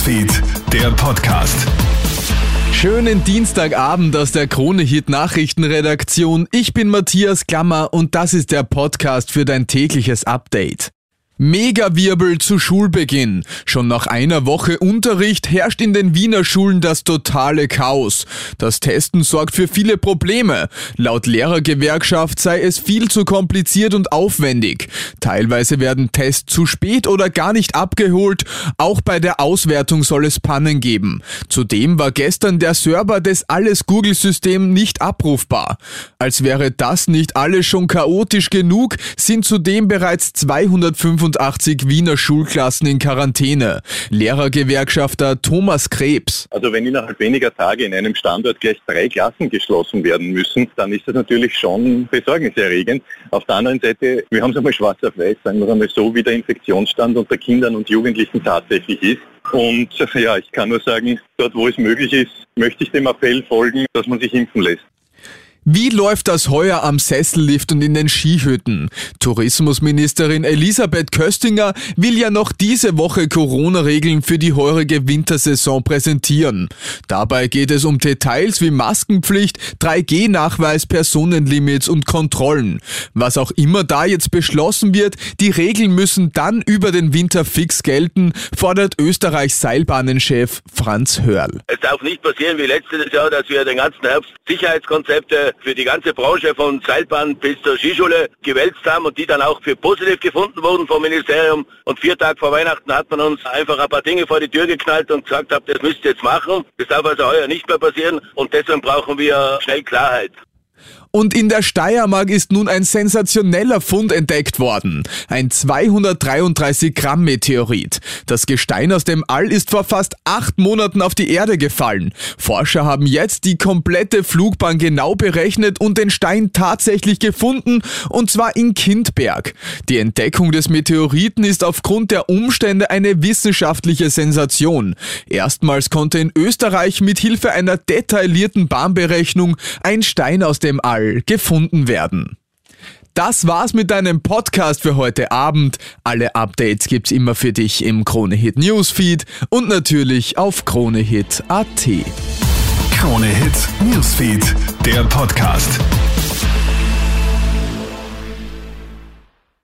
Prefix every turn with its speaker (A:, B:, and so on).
A: Newsfeed, der Podcast.
B: Schönen Dienstagabend aus der Krone Hit Nachrichtenredaktion. Ich bin Matthias Klammer und das ist der Podcast für dein tägliches Update. Megawirbel zu Schulbeginn. Schon nach einer Woche Unterricht herrscht in den Wiener Schulen das totale Chaos. Das Testen sorgt für viele Probleme. Laut Lehrergewerkschaft sei es viel zu kompliziert und aufwendig. Teilweise werden Tests zu spät oder gar nicht abgeholt. Auch bei der Auswertung soll es Pannen geben. Zudem war gestern der Server des Alles Google-System nicht abrufbar. Als wäre das nicht alles schon chaotisch genug, sind zudem bereits 285 85 Wiener Schulklassen in Quarantäne. Lehrergewerkschafter Thomas Krebs.
C: Also wenn innerhalb weniger Tage in einem Standort gleich drei Klassen geschlossen werden müssen, dann ist das natürlich schon besorgniserregend. Auf der anderen Seite, wir haben es einmal schwarz auf weiß, sagen wir einmal so, wie der Infektionsstand unter Kindern und Jugendlichen tatsächlich ist. Und ja, ich kann nur sagen, dort wo es möglich ist, möchte ich dem Appell folgen, dass man sich impfen lässt.
B: Wie läuft das heuer am Sessellift und in den Skihütten? Tourismusministerin Elisabeth Köstinger will ja noch diese Woche Corona-Regeln für die heurige Wintersaison präsentieren. Dabei geht es um Details wie Maskenpflicht, 3G-Nachweis, Personenlimits und Kontrollen. Was auch immer da jetzt beschlossen wird, die Regeln müssen dann über den Winter fix gelten, fordert Österreichs Seilbahnenchef Franz Hörl.
D: Es darf nicht passieren wie letztes Jahr, dass wir den ganzen Herbst Sicherheitskonzepte für die ganze Branche von Seilbahn bis zur Skischule gewälzt haben und die dann auch für positiv gefunden wurden vom Ministerium. Und vier Tage vor Weihnachten hat man uns einfach ein paar Dinge vor die Tür geknallt und gesagt, das müsst ihr jetzt machen. Das darf also heuer nicht mehr passieren und deswegen brauchen wir schnell Klarheit.
B: Und in der Steiermark ist nun ein sensationeller Fund entdeckt worden. Ein 233 Gramm Meteorit. Das Gestein aus dem All ist vor fast acht Monaten auf die Erde gefallen. Forscher haben jetzt die komplette Flugbahn genau berechnet und den Stein tatsächlich gefunden, und zwar in Kindberg. Die Entdeckung des Meteoriten ist aufgrund der Umstände eine wissenschaftliche Sensation. Erstmals konnte in Österreich mit Hilfe einer detaillierten Bahnberechnung ein Stein aus dem All Fall gefunden werden. Das war's mit deinem Podcast für heute Abend. Alle Updates gibt's immer für dich im Kronehit Newsfeed und natürlich auf kronehit.at.
A: Kronehit Newsfeed, der Podcast.